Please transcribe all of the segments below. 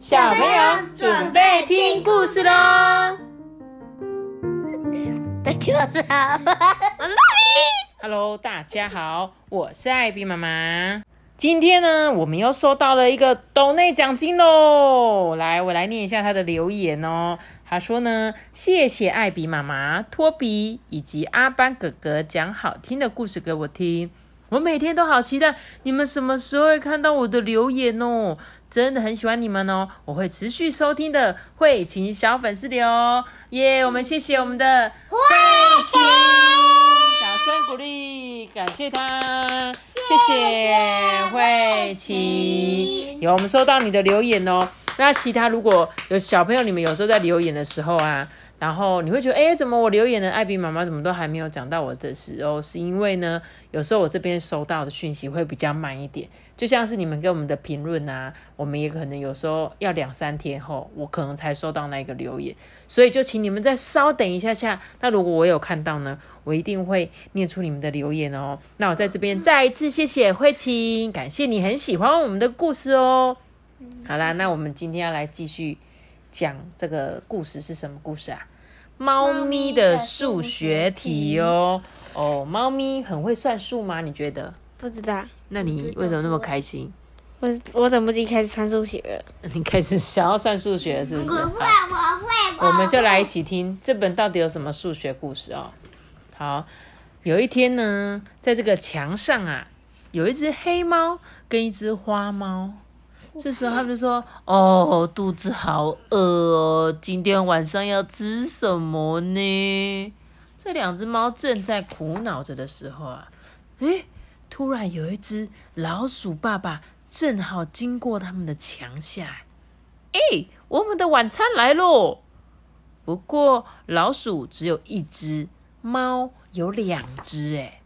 小朋友准备听故事喽！大家好，我是。Hello，大家好，我是艾比妈妈。今天呢，我们又收到了一个斗内奖金喽。来，我来念一下他的留言哦。他说呢，谢谢艾比妈妈、托比以及阿班哥哥讲好听的故事给我听。我每天都好期待你们什么时候会看到我的留言哦，真的很喜欢你们哦，我会持续收听的，慧琴小粉丝的哦，耶、我们谢谢我们的慧琴，掌声鼓励，感谢他，谢谢慧琴，有我们收到你的留言哦。那其他如果有小朋友，你们有时候在留言的时候啊，然后你会觉得，哎，怎么我留言的艾比妈妈怎么都还没有讲到我的时候，是因为呢，有时候我这边收到的讯息会比较慢一点，就像是你们给我们的评论啊，我们也可能有时候要两三天后，我可能才收到那个留言，所以就请你们再稍等一下下。那如果我有看到呢，我一定会念出你们的留言哦。那我在这边再一次谢谢慧琴，感谢你很喜欢我们的故事哦。好啦，那我们今天要来继续讲这个故事是什么故事啊？猫咪的数学题哦。哦，猫咪很会算数吗？你觉得？不知道，那你为什么那么开心？我我怎么就开始算数学了？你开始想要算数学了，是不是？我会我会，我们就来一起听这本到底有什么数学故事哦。好，有一天呢，在这个墙上啊，有一只黑猫跟一只花猫。这时候他们就说：“哦，肚子好饿哦，今天晚上要吃什么呢？”这两只猫正在苦恼着的时候啊，诶，突然有一只老鼠爸爸正好经过他们的墙下。哎，我们的晚餐来喽！不过老鼠只有一只，猫有两只。哎，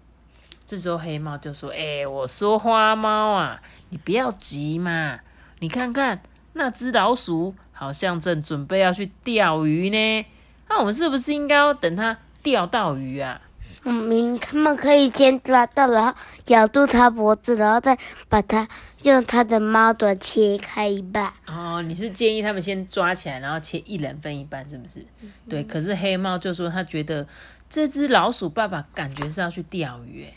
这时候黑猫就说：“哎，我说花猫啊，你不要急嘛，你看看那只老鼠好像正准备要去钓鱼呢。那我们是不是应该要等它钓到鱼啊？”嗯，他们可以先抓到，然后咬住它脖子，然后再把它用它的猫爪切开一半。哦，你是建议他们先抓起来，然后切一人分一半，是不是？对。可是黑猫就说他觉得这只老鼠爸爸感觉是要去钓鱼，哎。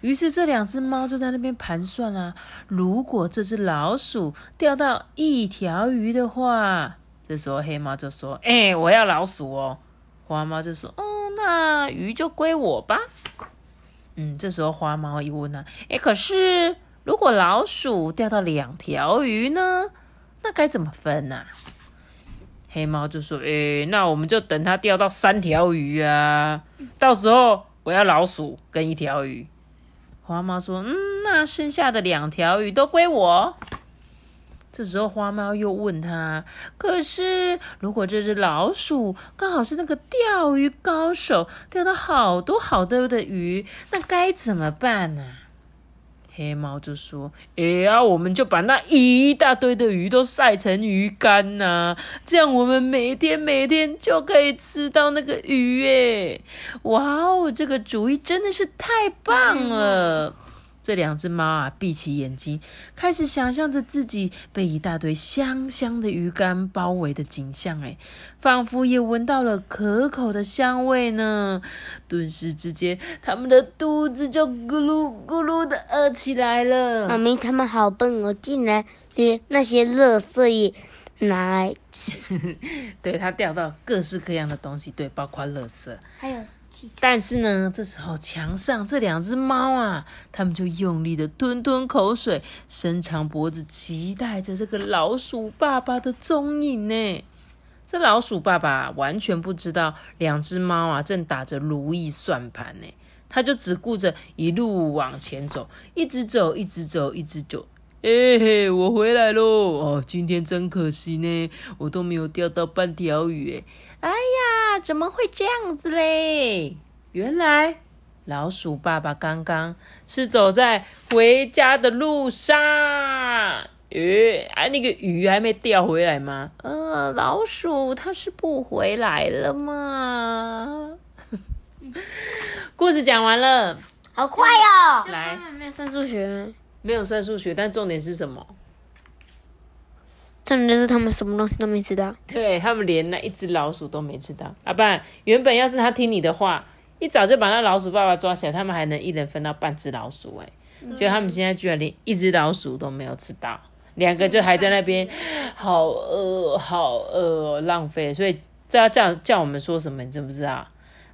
于是这两只猫就在那边盘算啊，如果这只老鼠钓到一条鱼的话，这时候黑猫就说：“哎、我要老鼠哦。”花猫就说：“哦，那鱼就归我吧。”嗯，这时候花猫一问呢、啊，哎，可是如果老鼠钓到两条鱼呢？那该怎么分啊？黑猫就说：“诶、那我们就等它钓到三条鱼啊，到时候我要老鼠跟一条鱼。”花猫说：“嗯，那剩下的两条鱼都归我。”这时候花猫又问他：“可是如果这只老鼠刚好是那个钓鱼高手，钓到好多好多的鱼，那该怎么办呢、黑猫就说：“哎呀，我们就把那一大堆的鱼都晒成鱼干呐、这样我们每天每天就可以吃到那个鱼诶！哇哦，这个主意真的是太棒了！”这两只猫啊，闭起眼睛，开始想象着自己被一大堆香香的鱼干包围的景象，哎，仿佛也闻到了可口的香味呢。顿时之间，他们的肚子就咕噜咕噜的饿起来了。妈咪他们好笨哦，竟然连那些垃圾也拿来吃，对，它钓到各式各样的东西，对，包括垃圾。还有但是呢，这时候墙上这两只猫啊，它们就用力的吞吞口水，伸长脖子，期待着这个老鼠爸爸的踪影呢。这老鼠爸爸完全不知道两只猫啊正打着如意算盘呢，他就只顾着一路往前走，一直走，一直走，一直走。哎、嘿，我回来喽！哦，今天真可惜呢，我都没有钓到半条鱼哎。哎呀，怎么会这样子嘞？原来老鼠爸爸刚刚是走在回家的路上。诶，啊，那个鱼还没钓回来吗？呃，老鼠它是不回来了吗？故事讲完了，好快哦！来，没有算数学吗？没有算数学，但重点是什么？重点就是他们什么东西都没吃到。对他们连那一只老鼠都没吃到。啊，不然原本要是他听你的话，一早就把那老鼠爸爸抓起来，他们还能一人分到半只老鼠、哎，结果他们现在居然连一只老鼠都没有吃到，两个就还在那边，好饿，好饿哦，浪费。所以这要叫叫我们说什么，你知不知道？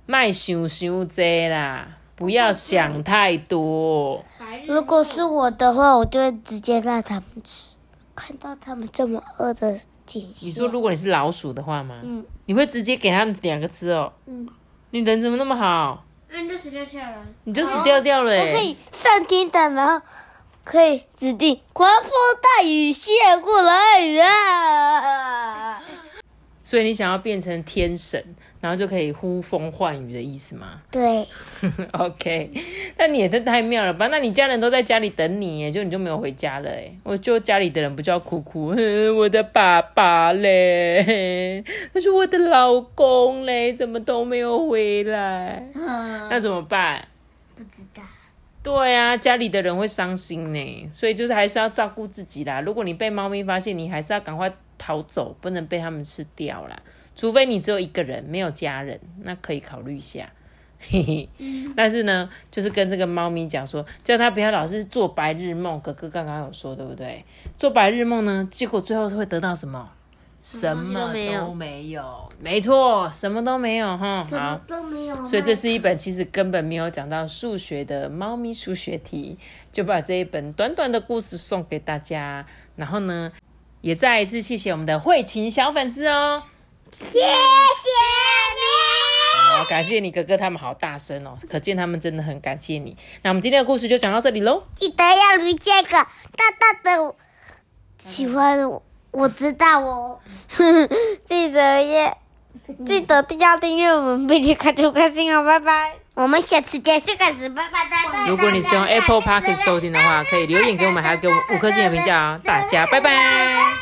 卖想想这啦，不要想太多。如果是我的话，我就会直接让他们吃。看到他们这么饿的景象，你说如果你是老鼠的话吗？嗯，你会直接给他们两个吃哦？嗯，你人怎么那么好？那你就死掉下来。你就死掉掉了、我欸。可以上天堂，然后可以指定狂风大雨下过来啊！所以你想要变成天神，然后就可以呼风唤雨的意思吗对？OK，那你也太太妙了吧？那你家人都在家里等你耶，就你就没有回家了哎。我就家里的人不就要哭哭，哼 我的爸爸嘞，他说我的老公嘞，怎么都没有回来？那怎么办？不知道。对啊，家里的人会伤心呢，所以就是还是要照顾自己啦。如果你被猫咪发现，你还是要赶快逃走，不能被他们吃掉啦。除非你只有一个人，没有家人，那可以考虑一下。嘿嘿，但是呢，就是跟这个猫咪讲说，叫它不要老是做白日梦。哥哥刚刚有说，对不对？做白日梦呢，结果最后会得到什么？什么都没有都没错，什么都没有哈。好什么，都没有。所以这是一本其实根本没有讲到数学的猫咪数学题，就把这一本短短的故事送给大家。然后呢，也再一次谢谢我们的慧琴小粉丝哦，谢谢你。好，感谢你哥哥他们好大声哦，可见他们真的很感谢你。那我们今天的故事就讲到这里喽，记得要留这个大大的喜欢我，我知道哦。记得耶，记得要订阅我们，并且开出开心哦，拜拜。我们下次见，这个是拜拜。如果你是用 Apple Podcast 收听的话，可以留言给我们，还要给我们五颗星的评价哦。大家拜拜。